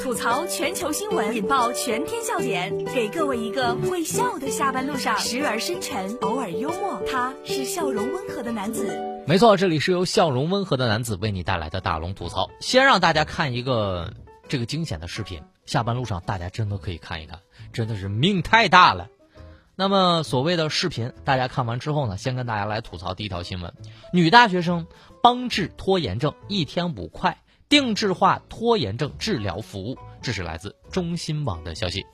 吐槽全球新闻，引爆全天笑点，给各位一个会笑的下班路上，时而深沉，偶尔幽默，他是笑容温和的男子。没错，这里是由笑容温和的男子为你带来的大龙吐槽。先让大家看一个这个惊险的视频，下班路上大家真的可以看一看，真的是命太大了。那么所谓的视频，大家看完之后呢，先跟大家来吐槽第一条新闻：女大学生帮治拖延症，一天五块。定制化拖延症治疗服务，这是来自中新网的消息。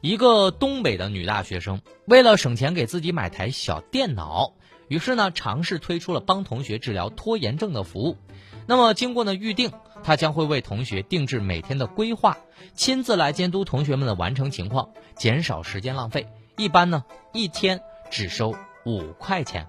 一个东北的女大学生为了省钱给自己买台小电脑，于是呢尝试推出了帮同学治疗拖延症的服务。那么经过呢预定，她将会为同学定制每天的规划，亲自来监督同学们的完成情况，减少时间浪费。一般呢一天只收五块钱。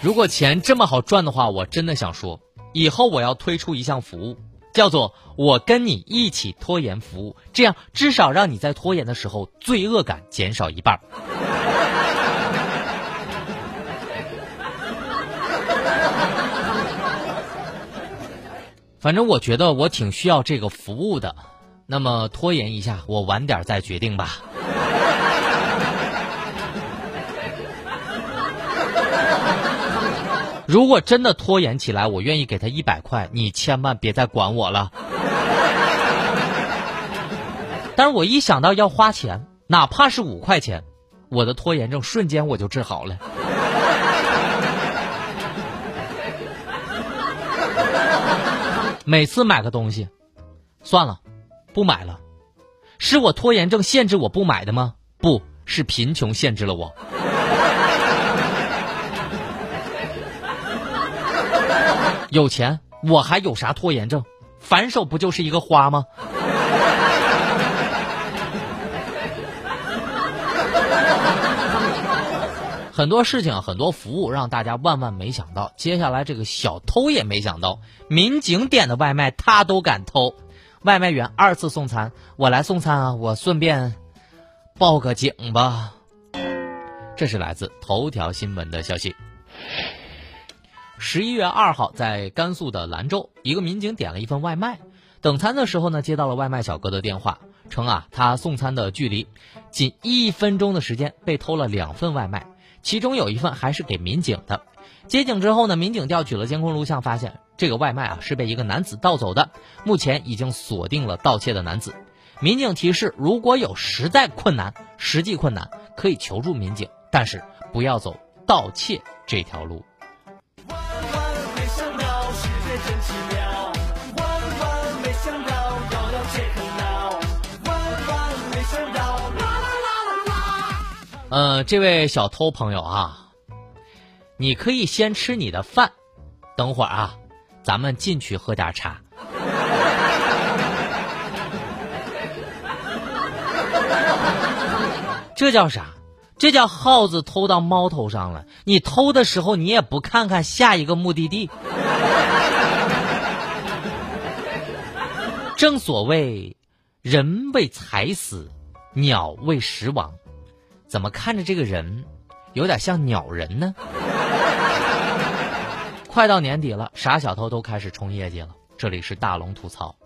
如果钱这么好赚的话，我真的想说，以后我要推出一项服务，叫做“我跟你一起拖延服务”，这样至少让你在拖延的时候罪恶感减少一半。反正我觉得我挺需要这个服务的，那么拖延一下，我晚点再决定吧。如果真的拖延起来，我愿意给他一百块，你千万别再管我了。但是我一想到要花钱，哪怕是五块钱，我的拖延症瞬间我就治好了。每次买个东西，算了，不买了，是我拖延症限制我不买的吗？不是贫穷限制了我。有钱，我还有啥拖延症？反手不就是一个花吗？很多事情，很多服务让大家万万没想到。接下来这个小偷也没想到，民警点的外卖他都敢偷。外卖员二次送餐，我来送餐啊，我顺便报个警吧。这是来自头条新闻的消息。十一月二号，在甘肃的兰州，一个民警点了一份外卖，等餐的时候呢，接到了外卖小哥的电话，称啊，他送餐的距离仅一分钟的时间，被偷了两份外卖，其中有一份还是给民警的。接警之后呢，民警调取了监控录像，发现这个外卖啊是被一个男子盗走的，目前已经锁定了盗窃的男子。民警提示，如果有实在困难、实际困难，可以求助民警，但是不要走盗窃这条路。呃，这位小偷朋友啊，你可以先吃你的饭，等会儿啊，咱们进去喝点茶。这叫啥？这叫耗子偷到猫头上了。你偷的时候，你也不看看下一个目的地。正所谓，人为财死，鸟为食亡。怎么看着这个人，有点像鸟人呢？快到年底了，傻小偷都开始冲业绩了。这里是大龙吐槽，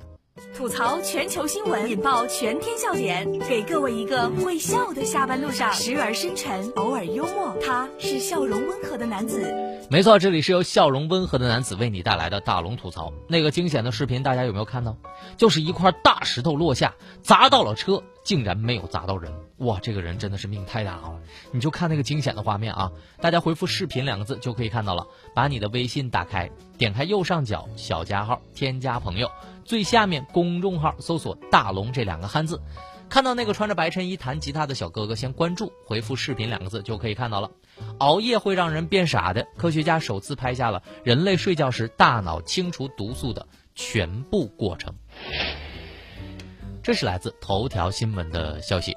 吐槽全球新闻，引爆全天笑点，给各位一个会笑的下班路上，时而深沉，偶尔幽默，他是笑容温和的男子。没错，这里是由笑容温和的男子为你带来的大龙吐槽。那个惊险的视频，大家有没有看到？就是一块大石头落下，砸到了车，竟然没有砸到人。哇，这个人真的是命太大了！你就看那个惊险的画面啊！大家回复“视频”两个字就可以看到了。把你的微信打开，点开右上角小加号，添加朋友，最下面公众号搜索“大龙”这两个汉字，看到那个穿着白衬衣弹吉他的小哥哥，先关注，回复“视频”两个字就可以看到了。熬夜会让人变傻的，科学家首次拍下了人类睡觉时大脑清除毒素的全部过程。这是来自头条新闻的消息。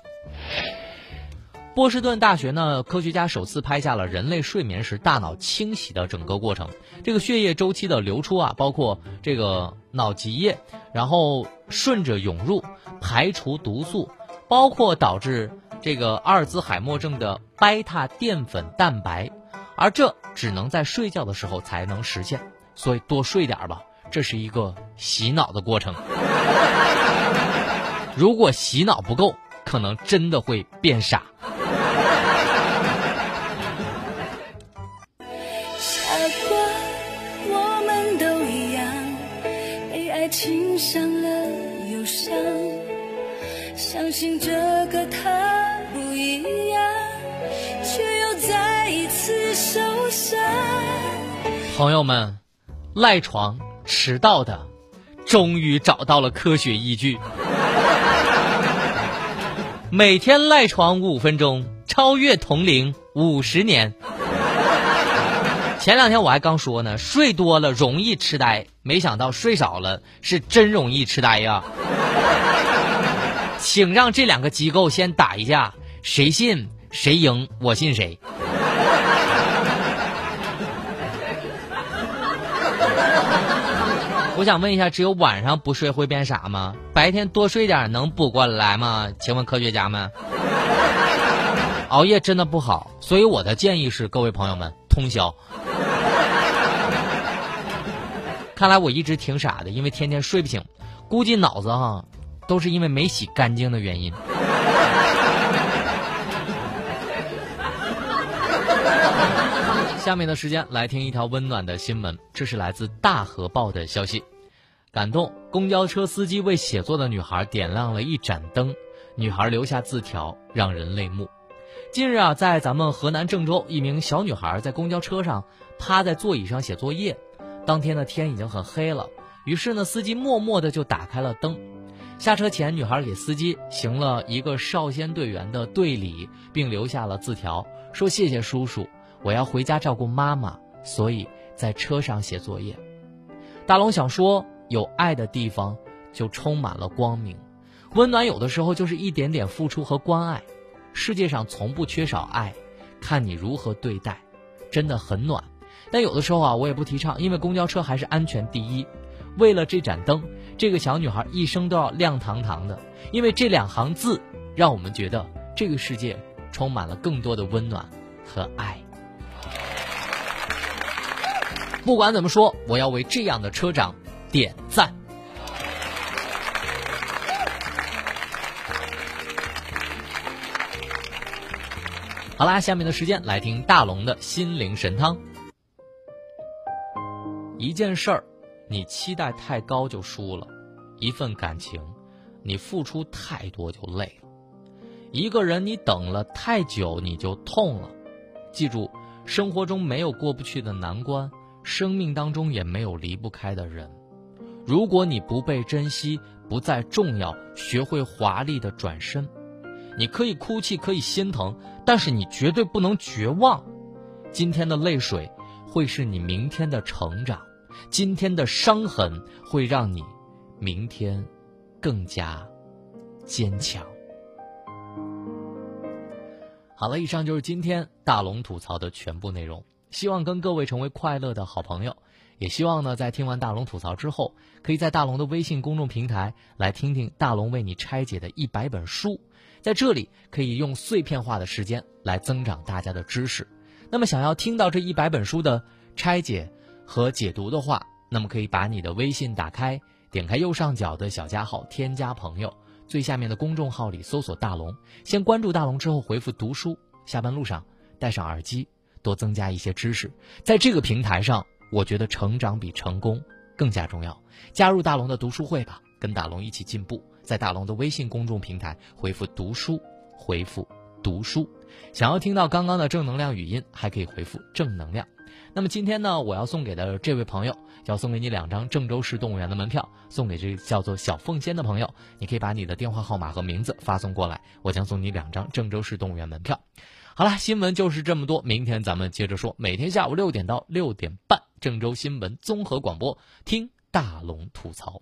波士顿大学呢，科学家首次拍下了人类睡眠时大脑清洗的整个过程。这个血液周期的流出啊，包括这个脑脊液，然后顺着涌入，排除毒素，包括导致这个阿尔兹海默症的贝塔淀粉蛋白，而这只能在睡觉的时候才能实现。所以多睡点吧，这是一个洗脑的过程。如果洗脑不够，可能真的会变傻。情伤了忧伤，相信这个他不一样，却又再一次受伤。朋友们，赖床迟到的，终于找到了科学依据。每天赖床五分钟，超越同龄五十年。前两天我还刚说呢，睡多了容易痴呆，没想到睡少了是真容易痴呆呀！请让这两个机构先打一架，谁信谁赢，我信谁。我想问一下，只有晚上不睡会变傻吗？白天多睡点能补过来吗？请问科学家们，熬夜真的不好，所以我的建议是，各位朋友们通宵。看来我一直挺傻的，因为天天睡不醒，估计脑子哈都是因为没洗干净的原因。下面的时间来听一条温暖的新闻，这是来自《大河报》的消息。感动，公交车司机为写作的女孩点亮了一盏灯，女孩留下字条，让人泪目。近日啊，在咱们河南郑州，一名小女孩在公交车上趴在座椅上写作业。当天的天已经很黑了，于是呢，司机默默的就打开了灯。下车前，女孩给司机行了一个少先队员的队礼，并留下了字条，说：“谢谢叔叔，我要回家照顾妈妈，所以在车上写作业。”大龙想说，有爱的地方就充满了光明，温暖有的时候就是一点点付出和关爱。世界上从不缺少爱，看你如何对待，真的很暖。但有的时候啊，我也不提倡，因为公交车还是安全第一。为了这盏灯，这个小女孩一生都要亮堂堂的。因为这两行字，让我们觉得这个世界充满了更多的温暖和爱。不管怎么说，我要为这样的车长点好啦，下面的时间来听大龙的心灵神汤。一件事儿，你期待太高就输了；一份感情，你付出太多就累了；一个人你等了太久你就痛了。记住，生活中没有过不去的难关，生命当中也没有离不开的人。如果你不被珍惜，不再重要，学会华丽的转身。你可以哭泣，可以心疼，但是你绝对不能绝望。今天的泪水。会是你明天的成长，今天的伤痕会让你明天更加坚强。好了，以上就是今天大龙吐槽的全部内容。希望跟各位成为快乐的好朋友，也希望呢，在听完大龙吐槽之后，可以在大龙的微信公众平台来听听大龙为你拆解的一百本书，在这里可以用碎片化的时间来增长大家的知识。那么，想要听到这一百本书的拆解和解读的话，那么可以把你的微信打开，点开右上角的小加号，添加朋友，最下面的公众号里搜索“大龙”，先关注大龙之后回复“读书”。下班路上戴上耳机，多增加一些知识。在这个平台上，我觉得成长比成功更加重要。加入大龙的读书会吧，跟大龙一起进步。在大龙的微信公众平台回复“读书”，回复“读书”。想要听到刚刚的正能量语音，还可以回复“正能量”。那么今天呢，我要送给的这位朋友，要送给你两张郑州市动物园的门票，送给这个叫做小凤仙的朋友，你可以把你的电话号码和名字发送过来，我将送你两张郑州市动物园门票。好了，新闻就是这么多，明天咱们接着说。每天下午六点到六点半，郑州新闻综合广播，听大龙吐槽。